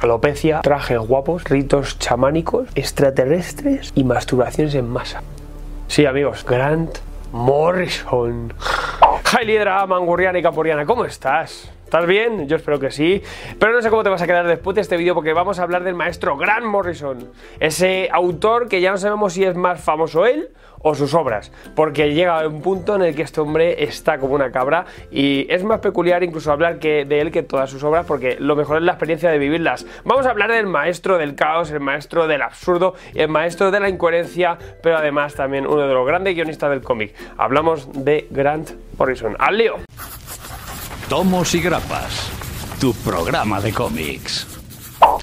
Alopecia, trajes guapos, ritos chamánicos, extraterrestres y masturbaciones en masa. Sí, amigos, Grant Morrison. Hi, líder Mangurriana y Caporiana, ¿cómo estás? ¿Estás bien? Yo espero que sí. Pero no sé cómo te vas a quedar después de este vídeo porque vamos a hablar del maestro Grant Morrison. Ese autor que ya no sabemos si es más famoso él o sus obras. Porque llega a un punto en el que este hombre está como una cabra y es más peculiar incluso hablar que de él que todas sus obras porque lo mejor es la experiencia de vivirlas. Vamos a hablar del maestro del caos, el maestro del absurdo, el maestro de la incoherencia, pero además también uno de los grandes guionistas del cómic. Hablamos de Grant Morrison. ¡Al lío! Tomos y Grapas, tu programa de cómics.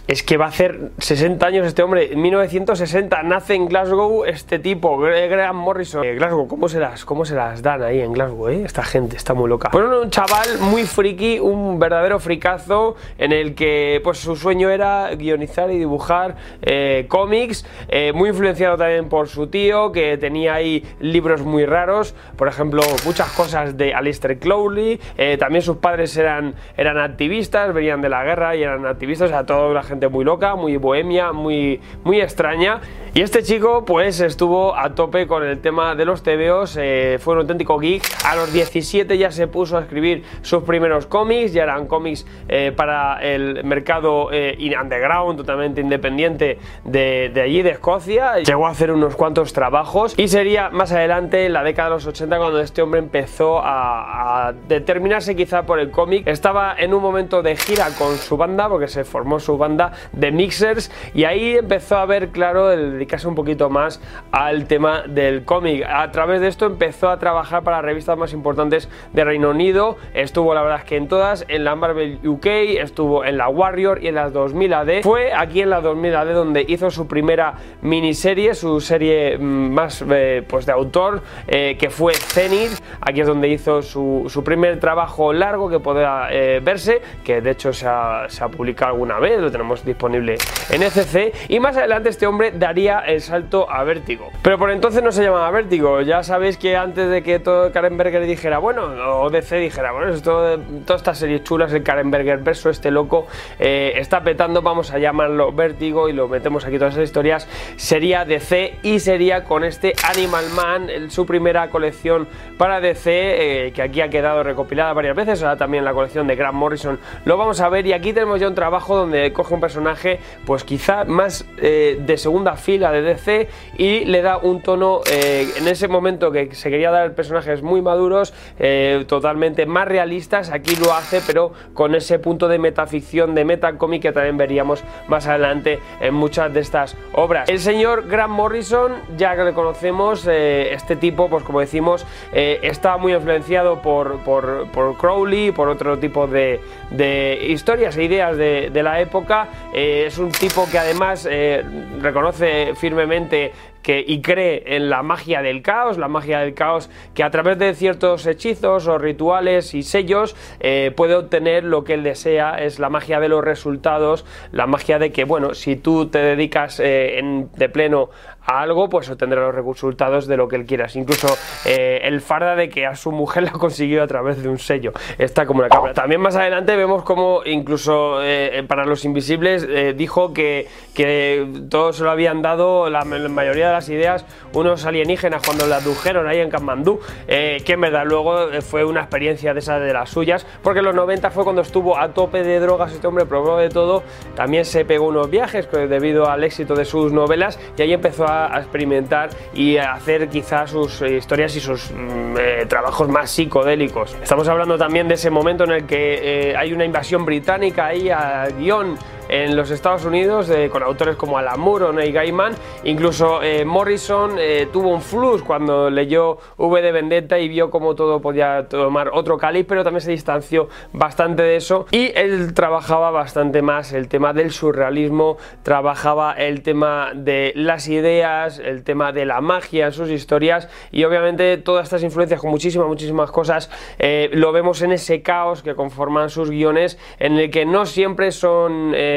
Es que va a hacer 60 años este hombre. En 1960 nace en Glasgow este tipo, Graham Morrison. Eh, Glasgow, ¿cómo se, las, ¿cómo se las dan ahí en Glasgow? Eh? Esta gente está muy loca. Pues un chaval muy friki, un verdadero fricazo, en el que pues su sueño era guionizar y dibujar eh, cómics. Eh, muy influenciado también por su tío, que tenía ahí libros muy raros. Por ejemplo, muchas cosas de Aleister Crowley. también sus padres eran, eran activistas, venían de la guerra y eran activistas. O sea, toda gente muy loca, muy bohemia, muy, muy extraña. Y este chico pues estuvo a tope con el tema de los TVOs, eh, fue un auténtico geek. A los 17 ya se puso a escribir sus primeros cómics, ya eran cómics eh, para el mercado eh, underground, totalmente independiente de, de, allí, de Escocia. Llegó a hacer unos cuantos trabajos y sería más adelante, en la década de los 80, cuando este hombre empezó a, a determinarse quizá por el cómic. Estaba en un momento de gira con su banda, porque se formó su banda de mixers y ahí empezó a ver claro el un poquito más al tema del cómic. A través de esto empezó a trabajar para revistas más importantes de Reino Unido, estuvo la verdad es que en todas, en la Marvel UK, estuvo en la Warrior y en las 2000 AD. Fue aquí en la 2000 AD donde hizo su primera miniserie, su serie mm, más eh, pues de autor, eh, que fue Zenith. Aquí es donde hizo su, su primer trabajo largo que pueda eh, verse, que de hecho se ha, se ha publicado alguna vez, lo tenemos disponible en ECC y más adelante este hombre daría el salto a Vértigo. Pero por entonces no se llamaba Vértigo, ya sabéis que antes de que todo Karen Berger dijera, bueno, o DC dijera, bueno, todas estas series chulas, el Karen Berger verso, este loco eh, está petando, vamos a llamarlo Vértigo y lo metemos aquí todas esas historias, sería DC y sería con este Animal Man, su primera colección para DC, eh, que aquí ha quedado recopilada varias veces, ahora también la colección de Grant Morrison lo vamos a ver y aquí tenemos ya un trabajo donde coge un personaje pues quizá más eh, de segunda fila de DC y le da un tono eh, en ese momento que se quería dar personajes muy maduros, eh, totalmente más realistas, aquí lo hace pero con ese punto de metaficción, de metacómic que también veríamos más adelante en muchas de estas obras. El señor Grant Morrison, ya que le conocemos, este tipo pues como decimos está muy influenciado por, por, por, Crowley, por otro tipo de, de historias e ideas de, la época eh, es un tipo que además eh, reconoce firmemente que, y cree en la magia del caos, la magia del caos que a través de ciertos hechizos o rituales y sellos eh, puede obtener lo que él desea, es la magia de los resultados, la magia de que, bueno, si tú te dedicas de pleno a algo, pues obtendrá los resultados de lo que él quieras. Incluso eh, el farda de que a su mujer la consiguió a través de un sello. Está como una cámara. También más adelante vemos como incluso eh, para los invisibles eh, dijo que, que todos se lo habían dado, la, mayoría de las ideas, unos alienígenas cuando la adujeron ahí en Kamandú, que en verdad luego fue una experiencia de esas de las suyas, porque en los 90 fue cuando estuvo a tope de drogas, este hombre probó de todo, también se pegó unos viajes debido al éxito de sus novelas y ahí empezó a experimentar y a hacer quizás sus eh, historias y sus mm, eh, trabajos más psicodélicos. Estamos hablando también de ese momento en el que eh, hay una invasión británica ahí a guion en los Estados Unidos con autores como Alan Moore o Neil Gaiman. Incluso Morrison tuvo un flux cuando leyó V de Vendetta y vio cómo todo podía tomar otro calibre, pero también se distanció bastante de eso y él trabajaba bastante más el tema del surrealismo, trabajaba el tema de las ideas, el tema de la magia en sus historias y obviamente todas estas influencias con muchísimas, muchísimas cosas eh, lo vemos en ese caos que conforman sus guiones en el que no siempre son eh,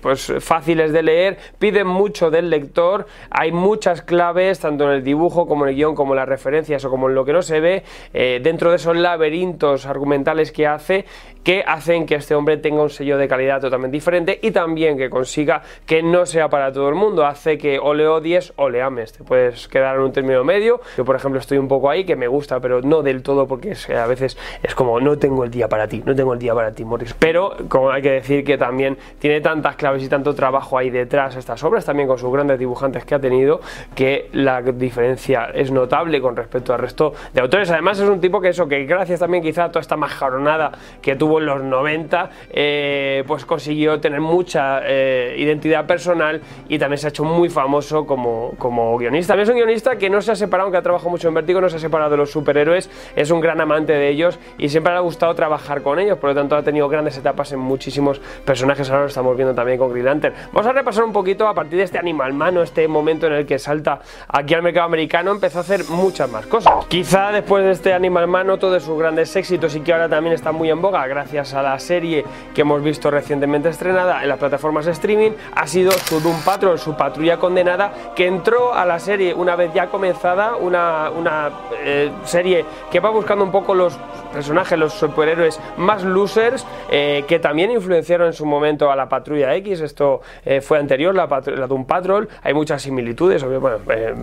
pues fáciles de leer, piden mucho del lector, hay muchas claves tanto en el dibujo como en el guion como en las referencias o como en lo que no se ve eh, dentro de esos laberintos argumentales que hace que hacen que este hombre tenga un sello de calidad totalmente diferente y también que consiga que no sea para todo el mundo, hace que o le odies o le ames, te puedes quedar en un término medio, yo por ejemplo estoy un poco ahí que me gusta pero no del todo porque a veces es como no tengo el día para ti, no tengo el día para ti Morris, pero como hay que decir que también tiene tantas claves y tanto trabajo ahí detrás estas obras, también con sus grandes dibujantes que ha tenido, que la diferencia es notable con respecto al resto de autores, además es un tipo que eso, que gracias también quizá a toda esta majaronada que tuvo en los 90, eh, pues consiguió tener mucha eh, identidad personal y también se ha hecho muy famoso como, como guionista. También es un guionista que no se ha separado, aunque ha trabajado mucho en Vértigo, no se ha separado de los superhéroes, es un gran amante de ellos y siempre le ha gustado trabajar con ellos, por lo tanto ha tenido grandes etapas en muchísimos personajes, ahora lo estamos viendo también con Green Lantern. Vamos a repasar un poquito a partir de este animal mano, este momento en el que salta aquí al mercado americano, empezó a hacer muchas más cosas. Quizá después de este animal mano, todos sus grandes éxitos y que ahora también está muy en boga gracias a la serie que hemos visto recientemente estrenada en las plataformas de streaming, ha sido su Doom Patrol, su patrulla condenada, que entró a la serie una vez ya comenzada, una, una eh, serie que va buscando un poco los personajes, los superhéroes más losers, eh, que también influenciaron en su momento a la Patrulla X, esto eh, fue anterior, la, la, Doom Patrol, hay muchas similitudes, bueno,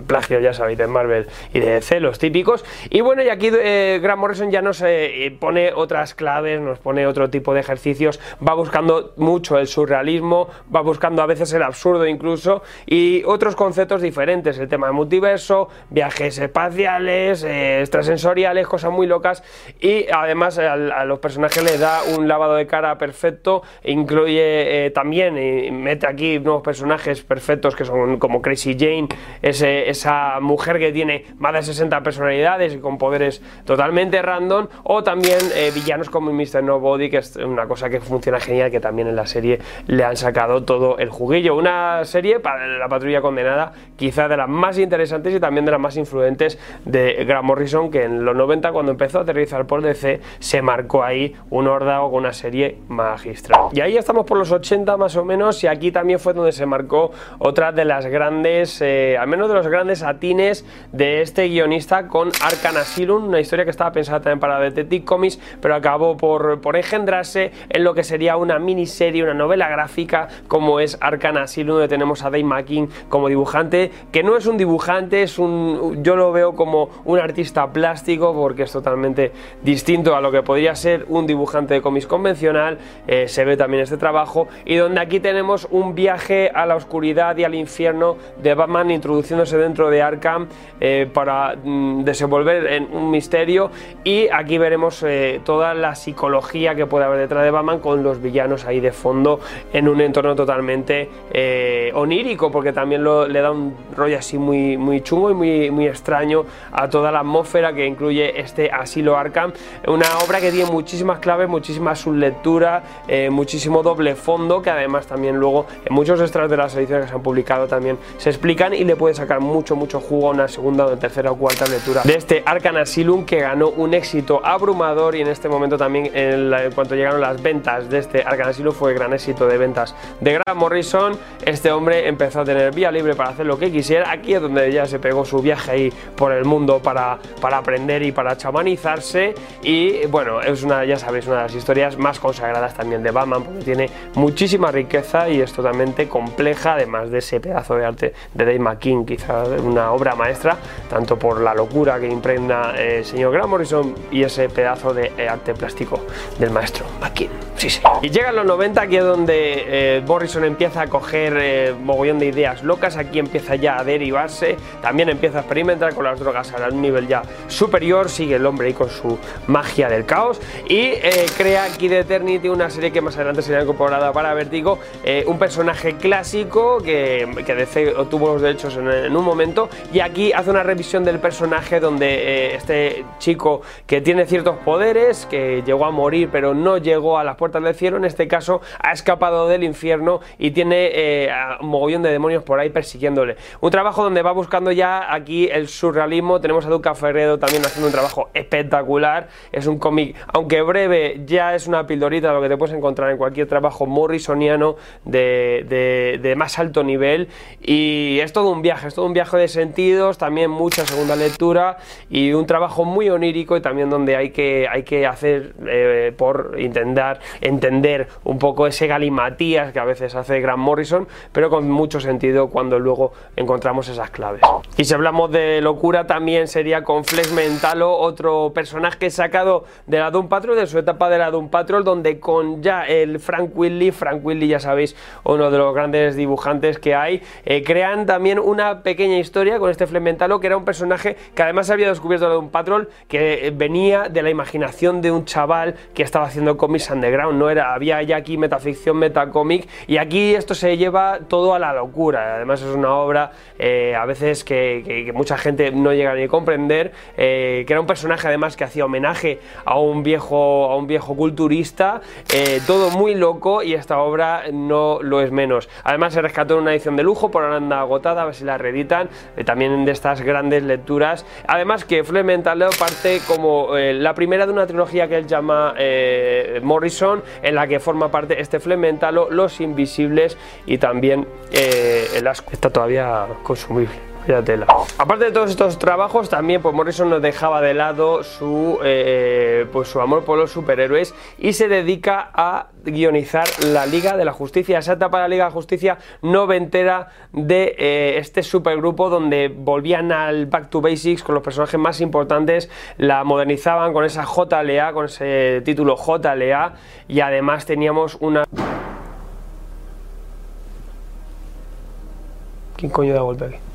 plagio ya sabéis de Marvel y de DC, los típicos, y bueno, y aquí Grant Morrison ya nos pone otras claves, nos pone otro tipo de ejercicios, va buscando mucho el surrealismo, va buscando a veces el absurdo incluso, y otros conceptos diferentes, el tema de multiverso, viajes espaciales, eh, extrasensoriales, cosas muy locas, y además a, los personajes les da un lavado de cara perfecto, incluye eh, también, y mete aquí nuevos personajes perfectos que son como Crazy Jane, esa mujer que tiene más de 60 personalidades y con poderes totalmente random, o también eh, villanos como Mr. Nobody, que es una cosa que funciona genial, que también en la serie le han sacado todo el juguillo. Una serie para la patrulla condenada, quizá de las más interesantes y también de las más influentes de Grant Morrison, que en los 90 cuando empezó a aterrizar por DC se marcó ahí un órdago con una serie magistral. Y ahí estamos por los 80 más o menos y aquí también fue donde se marcó otra de las grandes, eh, al menos de los grandes atines de este guionista con Arcan Asylum, una historia que estaba pensada también para Detective Comics, pero acabó por engendrarse en lo que sería una miniserie, una novela gráfica como es Arcana. Asylum, donde tenemos a Dave McKean como dibujante, que no es un dibujante, es un, yo lo veo como un artista plástico porque es totalmente distinto a lo que podría ser un dibujante de cómics convencional, eh, se ve también este trabajo, y donde aquí tenemos un viaje a la oscuridad y al infierno de Batman introduciéndose dentro de Arkham eh, para mm, desenvolver en un misterio. Y aquí veremos eh, toda la psicología que puede haber detrás de Batman con los villanos ahí de fondo en un entorno totalmente eh, onírico porque también le da un rollo así muy, muy chungo y muy, muy extraño a toda la atmósfera que incluye este Asilo Arkham. Una obra que tiene muchísimas claves, muchísima sublectura, eh, muchísimo doble fondo que además también luego en muchos extras de las ediciones que se han publicado también se explican y le puede sacar mucho mucho jugo a una segunda o tercera o cuarta lectura de este Arkham Asylum que ganó un éxito abrumador y en este momento también en, en cuanto llegaron las ventas de este Arkham fue gran éxito de ventas de Grant Morrison. Este hombre empezó a tener vía libre para hacer lo que quisiera. Aquí es donde ya se pegó su viaje ahí por el mundo para, para aprender y para chamanizarse. Y bueno, es una, ya sabéis, una de las historias más consagradas también de Batman, porque tiene muchísima riqueza y es totalmente compleja, además de ese pedazo de arte de Dave McKean, quizá una obra maestra, tanto por la locura que impregna el señor Grant Morrison y ese pedazo de arte plástico del maestro McKean. Sí, sí. Y llegan los 90, aquí es donde eh, Morrison empieza a coger eh, mogollón de ideas locas, aquí empieza ya a derivarse, también empieza a experimentar con las drogas a un nivel ya superior, sigue el hombre ahí con su magia del caos. Y eh, crea Kid Eternity, una serie que más adelante será incorporada para Vertigo, un personaje clásico que, que DC obtuvo los derechos en, en, un momento. Y aquí hace una revisión del personaje donde este chico que tiene ciertos poderes, que llegó a morir pero no llegó a las puertas del cielo, en este caso ha escapado del infierno y tiene eh, un mogollón de demonios por ahí persiguiéndole. Un trabajo donde va buscando ya aquí el surrealismo, tenemos a Duca Ferredo también haciendo un trabajo espectacular, es un cómic, aunque breve, ya es una pildorita lo que te puedes encontrar en cualquier trabajo morrisoniano de, de más alto nivel. Y es todo un viaje, es todo un viaje de sentidos, también mucha segunda lectura y un trabajo muy onírico y también donde hay que, hay que hacer eh, por intentar entender un poco ese galimatías que a veces hace Grant Morrison, pero con mucho sentido cuando luego encontramos esas claves. Y si hablamos de locura, también sería con Flex Mentalo, otro personaje sacado de la Doom Patrol, de su etapa de la Doom Patrol, donde con ya el Frank Willy, Frank Willy ya sabéis, uno de los grandes dibujantes que hay, eh, crean también una pequeña historia con este Flex Mentalo, que era un personaje que además había descubierto la Doom Patrol, que venía de la imaginación de un chaval estaba haciendo cómics underground, no era, había ya aquí metaficción, metacómic, y aquí esto se lleva todo a la locura, además es una obra eh, a veces que, mucha gente no llega ni a comprender, eh, que era un personaje además que hacía homenaje a un viejo, a un viejo culturista, eh, todo muy loco y esta obra no lo es menos. Además se rescató en una edición de lujo, por ahora anda agotada, a ver si la reeditan, también de estas grandes lecturas. Además que Mental parte como la primera de una trilogía que él llama Morrison, en la que forma parte este Flementalo, Los Invisibles y también el asco. Está todavía consumible. Tela. Aparte de todos estos trabajos, también pues Morrison no dejaba de lado su, eh, pues, su amor por los superhéroes y se dedica a guionizar la Liga de la Justicia, esa etapa de la Liga de la Justicia noventera de eh, este supergrupo donde volvían al Back to Basics con los personajes más importantes, la modernizaban con esa JLA, con ese título JLA y además teníamos una... ¿Quién coño da golpe aquí?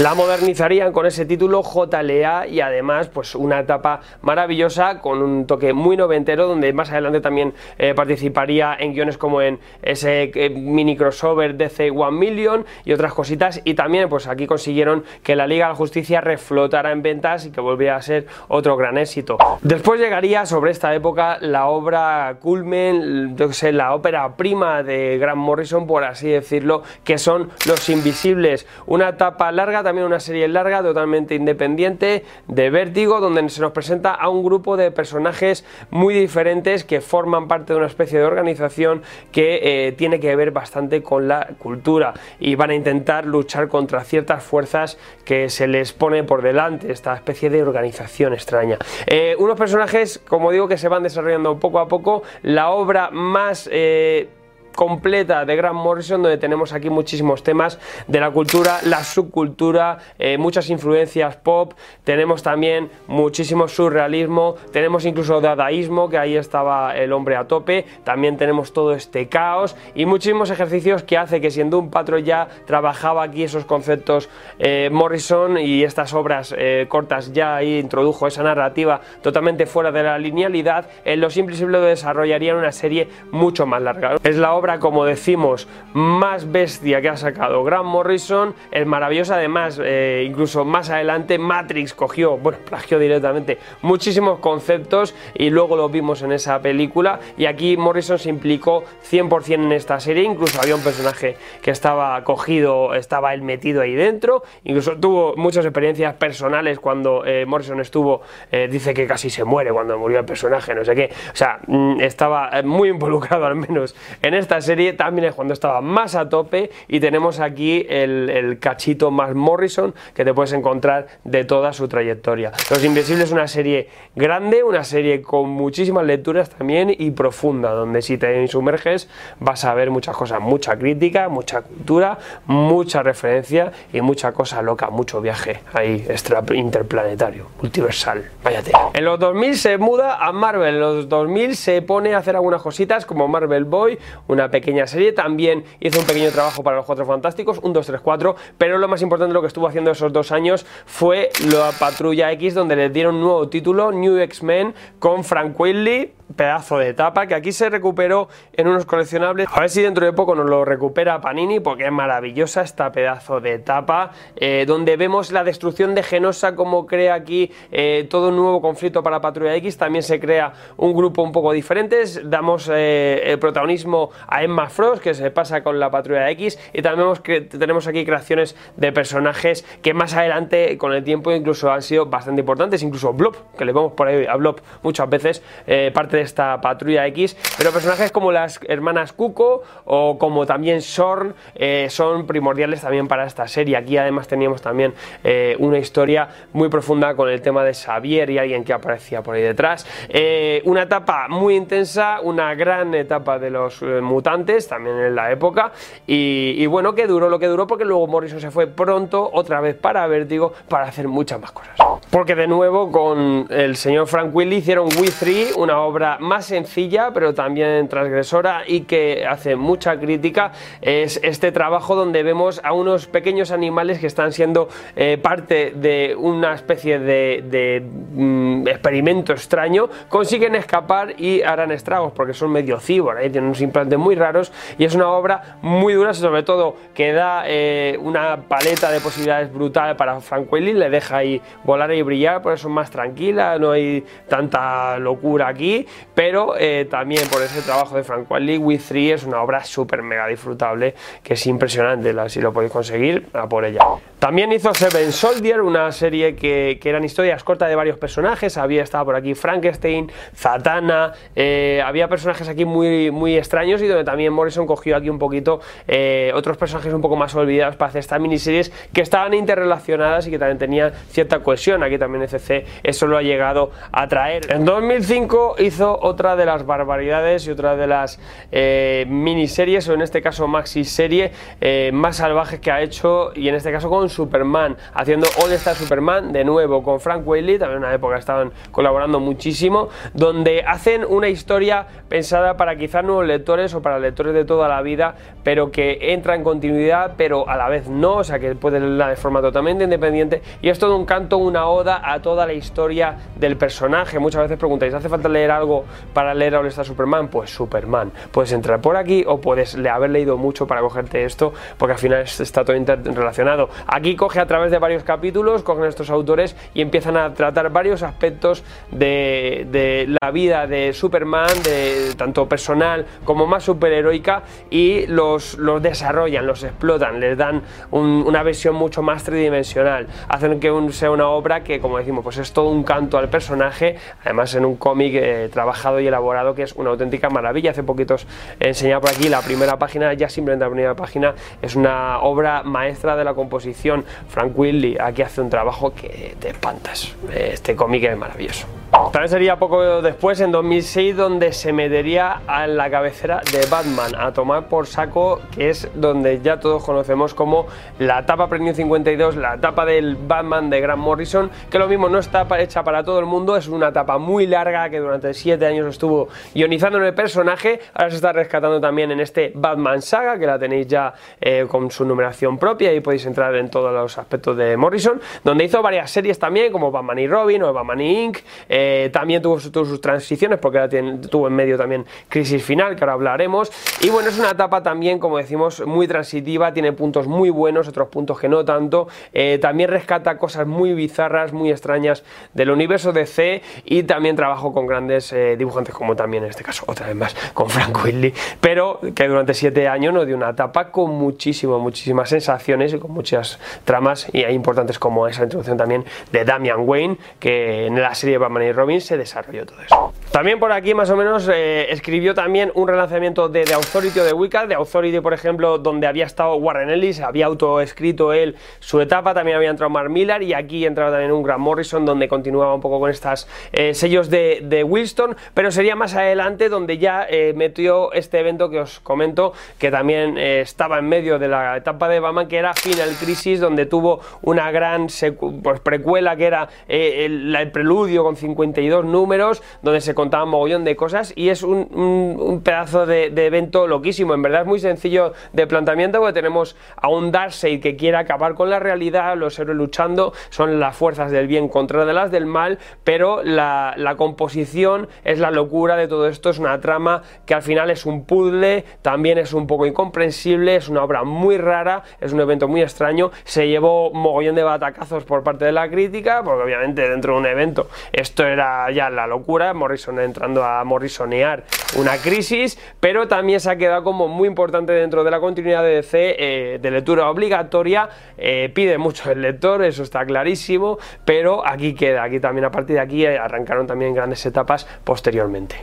La modernizarían con ese título JLA y además pues una etapa maravillosa con un toque muy noventero donde más adelante también eh, participaría en guiones como en ese eh, mini crossover DC One Million y otras cositas y también pues aquí consiguieron que la Liga de la Justicia reflotara en ventas y que volviera a ser otro gran éxito. Después llegaría sobre esta época la obra culmen, yo sé, la ópera prima de Grant Morrison por así decirlo, que son Los Invisibles, una etapa larga también una serie larga, totalmente independiente, de Vértigo, donde se nos presenta a un grupo de personajes muy diferentes que forman parte de una especie de organización que eh, tiene que ver bastante con la cultura y van a intentar luchar contra ciertas fuerzas que se les pone por delante, esta especie de organización extraña. Eh, unos personajes, como digo, que se van desarrollando poco a poco, la obra más... Eh, completa de Grant Morrison donde tenemos aquí muchísimos temas de la cultura, la subcultura, eh, muchas influencias pop, tenemos también muchísimo surrealismo, tenemos incluso dadaísmo, que ahí estaba el hombre a tope, también tenemos todo este caos y muchísimos ejercicios que hace que siendo un patrón ya trabajaba aquí esos conceptos eh, Morrison y estas obras eh, cortas ya ahí introdujo esa narrativa totalmente fuera de la linealidad, en Lo Simple lo desarrollarían una serie mucho más larga. Es la obra, como decimos, más bestia que ha sacado Grant Morrison, el maravilloso además, eh, incluso más adelante Matrix cogió, bueno, plagió directamente muchísimos conceptos y luego lo vimos en esa película. Y aquí Morrison se implicó 100% en esta serie, incluso había un personaje que estaba cogido, estaba él metido ahí dentro, incluso tuvo muchas experiencias personales cuando eh, Morrison estuvo, eh, dice que casi se muere cuando murió el personaje, no sé qué, o sea, mm, estaba muy involucrado al menos en esta esta serie también es cuando estaba más a tope y tenemos aquí el, cachito más Morrison que te puedes encontrar de toda su trayectoria. Los Invisibles es una serie grande, una serie con muchísimas lecturas también y profunda, donde si te sumerges vas a ver muchas cosas, mucha crítica, mucha cultura, mucha referencia y mucha cosa loca, mucho viaje ahí extra interplanetario, multiversal. Váyate. En los 2000 se muda a Marvel, en los 2000 se pone a hacer algunas cositas como Marvel Boy, una pequeña serie, también hizo un pequeño trabajo para los Cuatro Fantásticos, un 2, 3, 4, pero lo más importante lo que estuvo haciendo esos dos años fue la Patrulla X, donde le dieron un nuevo título, New X-Men, con Frank Whitley, pedazo de tapa que aquí se recuperó en unos coleccionables. A ver si dentro de poco nos lo recupera Panini porque es maravillosa esta pedazo de tapa eh, donde vemos la destrucción de Genosa como crea aquí eh, todo un nuevo conflicto para Patrulla X. También se crea un grupo un poco diferente. Damos eh, el protagonismo a Emma Frost que se pasa con la Patrulla X y también vemos que tenemos aquí creaciones de personajes que más adelante con el tiempo incluso han sido bastante importantes. Incluso Blob, que le vemos por ahí a Blob muchas veces, parte esta patrulla X, pero personajes como las hermanas Cuco o como también Sorn eh, son primordiales también para esta serie. Aquí además teníamos también eh, una historia muy profunda con el tema de Xavier y alguien que aparecía por ahí detrás. Eh, una etapa muy intensa, una gran etapa de los mutantes también en la época y, bueno, que duró lo que duró porque luego Morrison se fue pronto otra vez para Vertigo para hacer muchas más cosas. Porque de nuevo con el señor Frank Willy hicieron We 3, una obra más sencilla, pero también transgresora y que hace mucha crítica, es este trabajo donde vemos a unos pequeños animales que están siendo eh, parte de una especie de, mm, experimento extraño, consiguen escapar y harán estragos porque son medio cibor, ¿eh? tienen unos implantes muy raros y es una obra muy dura, sobre todo que da eh, una paleta de posibilidades brutal para Frank Willy, le deja ahí volar y brillar, por eso es más tranquila, no hay tanta locura aquí pero eh, también por ese trabajo de Frank Wiley, We 3 es una obra súper mega disfrutable que es impresionante, si lo podéis conseguir, a por ella. También hizo Seven Soldier, una serie que, eran historias cortas de varios personajes. Había estado por aquí Frankenstein, Zatanna, eh, había personajes aquí muy, muy extraños y donde también Morrison cogió aquí un poquito eh, otros personajes un poco más olvidados para hacer estas miniseries que estaban interrelacionadas y que también tenían cierta cohesión. Aquí también FC eso lo ha llegado a traer. En 2005 hizo otra de las barbaridades y otra de las eh, miniseries, o en este caso maxi serie, más salvajes que ha hecho y en este caso con Superman, haciendo All Star Superman de nuevo con Frank Whaley, también en una época estaban colaborando muchísimo, donde hacen una historia pensada para quizás nuevos lectores o para lectores de toda la vida, pero que entra en continuidad, pero a la vez no, o sea que puede leerla de forma totalmente independiente y es todo un canto, una oda a toda la historia del personaje. Muchas veces preguntáis, ¿hace falta leer algo para leer All Star Superman? Pues Superman. Puedes entrar por aquí o puedes haber leído mucho para cogerte esto, porque al final está todo interrelacionado. Aquí coge a través de varios capítulos, cogen estos autores y empiezan a tratar varios aspectos de, la vida de Superman, de tanto personal como más superheroica, y los, los desarrollan, los explotan, les dan una visión mucho más tridimensional, hacen que sea una obra que, como decimos, pues es todo un canto al personaje, además en un cómic eh, trabajado y elaborado que es una auténtica maravilla. Hace poquitos he enseñado por aquí la primera página, ya simplemente la primera página es una obra maestra de la composición Frank Willy aquí hace un trabajo que te espantas. Este cómic es maravilloso. También sería poco después, en 2006, donde se metería a la cabecera de Batman, a tomar por saco, que es donde ya todos conocemos como la etapa Premium 52, la etapa del Batman de Grant Morrison, que lo mismo no está hecha para todo el mundo, es una etapa muy larga que durante 7 años estuvo ionizando en el personaje, ahora se está rescatando también en este Batman Saga, que la tenéis ya eh, con su numeración propia y podéis entrar en todos los aspectos de Morrison, donde hizo varias series también, como Batman y Robin o Batman y Inc. Eh, también tuvo, sus transiciones, porque tuvo en medio también Crisis Final, que ahora hablaremos. Y bueno, es una etapa también, como decimos, muy transitiva, tiene puntos muy buenos, otros puntos que no tanto. Eh, también rescata cosas muy bizarras, muy extrañas del universo DC y también trabajó con grandes eh, dibujantes, como también en este caso, otra vez más, con Frank Whitley, pero que durante siete años nos dio una etapa con muchísimo, muchísimas sensaciones y con muchas tramas y hay importantes como esa introducción también de Damian Wayne, que en la serie Batman Robin se desarrolló todo eso. También por aquí más o menos eh, escribió también un relanzamiento de The Authority o de Wicca, de Authority por ejemplo donde había estado Warren Ellis, había autoescrito él su etapa, también había entrado Mark Millar y aquí entraba también un Grant Morrison donde continuaba un poco con estas eh, sellos de, de, pero sería más adelante donde ya eh, metió este evento que os comento que también estaba en medio de la etapa de Batman que era Final Crisis donde tuvo una gran pues, precuela que era el, el preludio con 52 números donde se contaba un mogollón de cosas y es un, pedazo de, evento loquísimo. En verdad es muy sencillo de planteamiento porque tenemos a un Darkseid que quiere acabar con la realidad, los héroes luchando, son las fuerzas del bien contra de las del mal, pero la, composición es la locura de todo esto, es una trama que al final es un puzzle, también es un poco incomprensible, es una obra muy rara, es un evento muy extraño, se llevó mogollón de batacazos por parte de la crítica, porque obviamente dentro de un evento esto era ya la locura, Morrison entrando a morrisonear una crisis, pero también se ha quedado como muy importante dentro de la continuidad de DC eh, de lectura obligatoria, eh, pide mucho el lector, eso está clarísimo, pero aquí queda, aquí también a partir de aquí eh, arrancaron también grandes etapas posteriormente.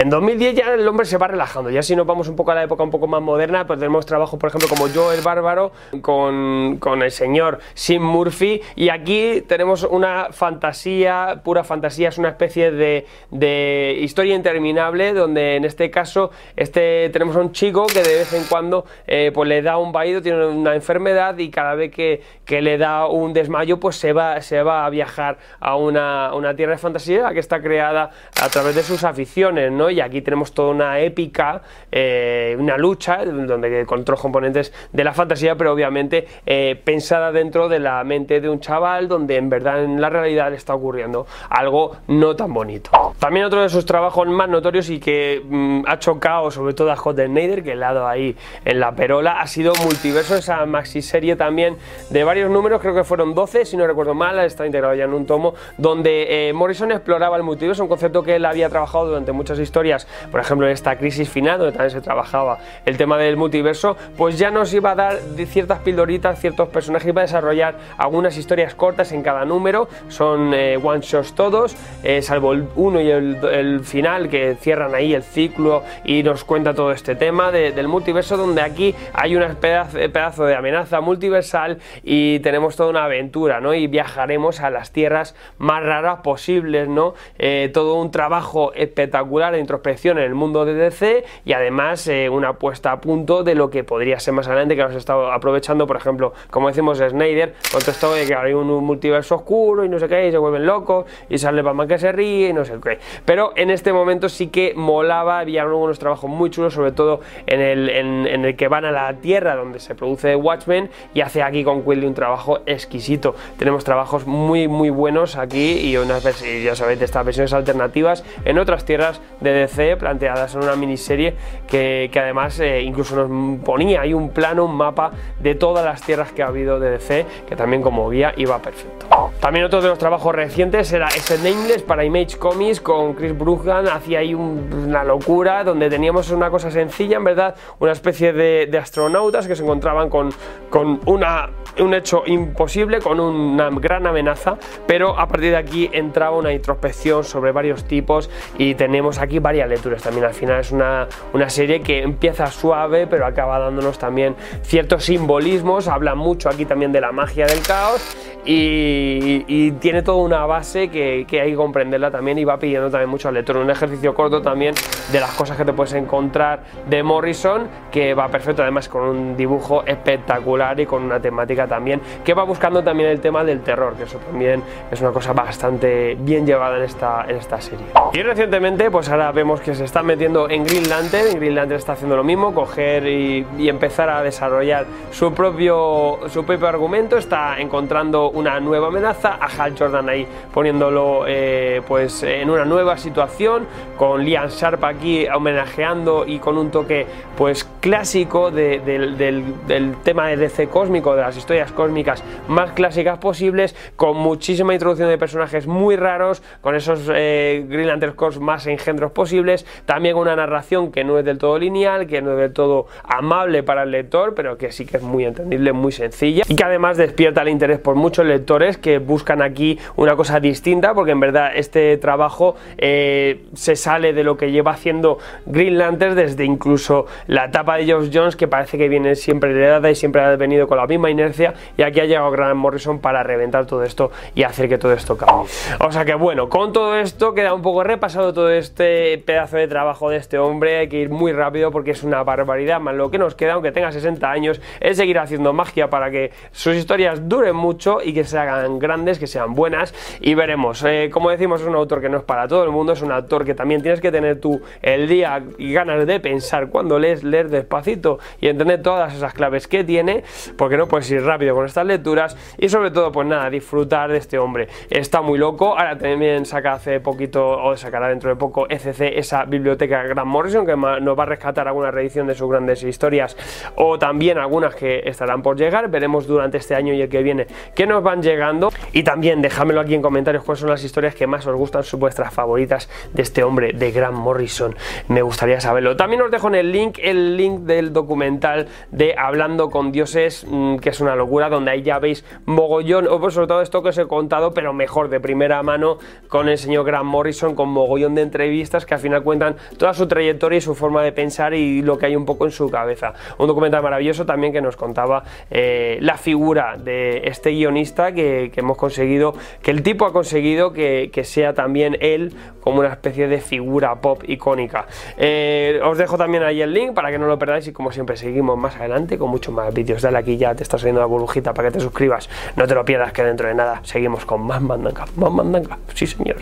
En 2010 ya el hombre se va relajando, ya si nos vamos un poco a la época un poco más moderna, pues tenemos trabajo, por ejemplo, como Joe el Bárbaro, con, con el señor Sim Murphy, y aquí tenemos una fantasía, pura fantasía, es una especie de, de, historia interminable, donde en este caso este, tenemos a un chico que de vez en cuando eh, pues le da un vaído, tiene una enfermedad y cada vez que, que, le da un desmayo, pues se va, se va a viajar a una, una tierra de fantasía que está creada a través de sus aficiones, ¿no? Y aquí tenemos toda una épica, eh, una lucha, donde con otros componentes de la fantasía, pero obviamente eh, pensada dentro de la mente de un chaval, donde en verdad en la realidad le está ocurriendo algo no tan bonito. También otro de sus trabajos más notorios y que mm, ha chocado sobre todo a Hot Snyder, que he dado ahí en la perola, ha sido Multiverso, esa maxi serie también de varios números, creo que fueron 12, si no recuerdo mal, está integrado ya en un tomo, donde eh, Morrison exploraba el multiverso, un concepto que él había trabajado durante muchas historias historias, por ejemplo en esta crisis final donde también se trabajaba el tema del multiverso, pues ya nos iba a dar ciertas pildoritas, ciertos personajes, iba a desarrollar algunas historias cortas en cada número, son eh, one shots todos, eh, salvo el uno y el, final que cierran ahí el ciclo y nos cuenta todo este tema del multiverso, donde aquí hay un pedazo, pedazo, de amenaza multiversal y tenemos toda una aventura, ¿no? Y viajaremos a las tierras más raras posibles, ¿no? Eh, todo un trabajo espectacular introspección en el mundo de DC y además eh, una puesta a punto de lo que podría ser más adelante que hemos estado aprovechando, por ejemplo, como decimos Snyder, con todo esto de que hay un, multiverso oscuro y no sé qué, y se vuelven locos y sale Batman que se ríe y no sé qué. Pero en este momento sí que molaba, había unos trabajos muy chulos, sobre todo en el, en, el que van a la Tierra donde se produce Watchmen y hace aquí con Quilly un trabajo exquisito. Tenemos trabajos muy muy buenos aquí y unas veces, ya sabéis, de estas versiones alternativas en otras tierras de DC planteadas en una miniserie que, además eh, incluso nos ponía ahí un plano, un mapa de todas las tierras que ha habido de DC, que también como guía iba perfecto. También otro de los trabajos recientes era ese Nameless para Image Comics con Chris Brughan, hacía ahí una locura donde teníamos una cosa sencilla, en verdad, una especie de, astronautas que se encontraban con, con una, un hecho imposible, con una gran amenaza, pero a partir de aquí entraba una introspección sobre varios tipos y tenemos aquí varias lecturas también. Al final es una, una serie que empieza suave, pero acaba dándonos también ciertos simbolismos. Habla mucho aquí también de la magia del caos y, tiene toda una base que, hay que comprenderla también y va pidiendo también mucho al. Un ejercicio corto también de las cosas que te puedes encontrar de Morrison, que va perfecto además con un dibujo espectacular y con una temática también que va buscando también el tema del terror, que eso también es una cosa bastante bien llevada en esta, en esta serie. Y recientemente, pues ahora vemos que se está metiendo en Green Lantern, Green Lantern está haciendo lo mismo, coger y, empezar a desarrollar su propio, su propio argumento, está encontrando una nueva amenaza, a Hal Jordan ahí poniéndolo eh, pues en una nueva situación, con Liam Sharp aquí homenajeando y con un toque pues clásico del, tema de DC cósmico, de las historias cósmicas más clásicas posibles, con muchísima introducción de personajes muy raros, con esos eh, Green Corps más engendros posibles, también una narración que no es del todo lineal, que no es del todo amable para el lector, pero que sí que es muy entendible, muy sencilla y que además despierta el interés por muchos lectores que buscan aquí una cosa distinta, porque en verdad este trabajo eh, se sale de lo que lleva haciendo Green Lantern desde incluso la etapa de Geoff Jones, que parece que viene siempre heredada y siempre ha venido con la misma inercia, y aquí ha llegado Grant Morrison para reventar todo esto y hacer que todo esto cambie. O sea que bueno, con todo esto queda un poco repasado todo este pedazo de trabajo de este hombre, hay que ir muy rápido porque es una barbaridad, más lo que nos queda, aunque tenga 60 años, es seguir haciendo magia para que sus historias duren mucho y que se hagan grandes, que sean buenas, y veremos. Eh, como decimos, es un autor que no es para todo el mundo, es un autor que también tienes que tener tú el día y ganas de pensar cuando lees, leer despacito y entender todas esas claves que tiene, porque no puedes ir rápido con estas lecturas, y sobre todo, pues nada, disfrutar de este hombre. Está muy loco, ahora también saca hace poquito, o sacará dentro de poco, ECC, esa biblioteca Grant Morrison, que nos va a rescatar alguna reedición de sus grandes historias, o también algunas que estarán por llegar, veremos durante este año y el que viene que nos van llegando, y también déjamelo aquí en comentarios cuáles son las historias que más os gustan, sus vuestras favoritas de este hombre, de Grant Morrison, me gustaría saberlo. También os dejo en el link, el link del documental de Hablando con Dioses, mm, que es una locura, donde ahí ya veis mogollón, o pues sobre todo esto que os he contado, pero mejor de primera mano con el señor Grant Morrison, con mogollón de entrevistas que al final cuentan toda su trayectoria y su forma de pensar y lo que hay un poco en su cabeza. Un documental maravilloso también que nos contaba eh, la figura de este guionista que, hemos conseguido, que el tipo ha conseguido que, sea también él como una especie de figura pop icónica. Eh, os dejo también ahí el link para que no lo perdáis y como siempre seguimos más adelante con muchos más vídeos. Dale aquí ya, te está saliendo la burbujita para que te suscribas. No te lo pierdas que dentro de nada seguimos con más mandanga, más mandanga. Sí señor.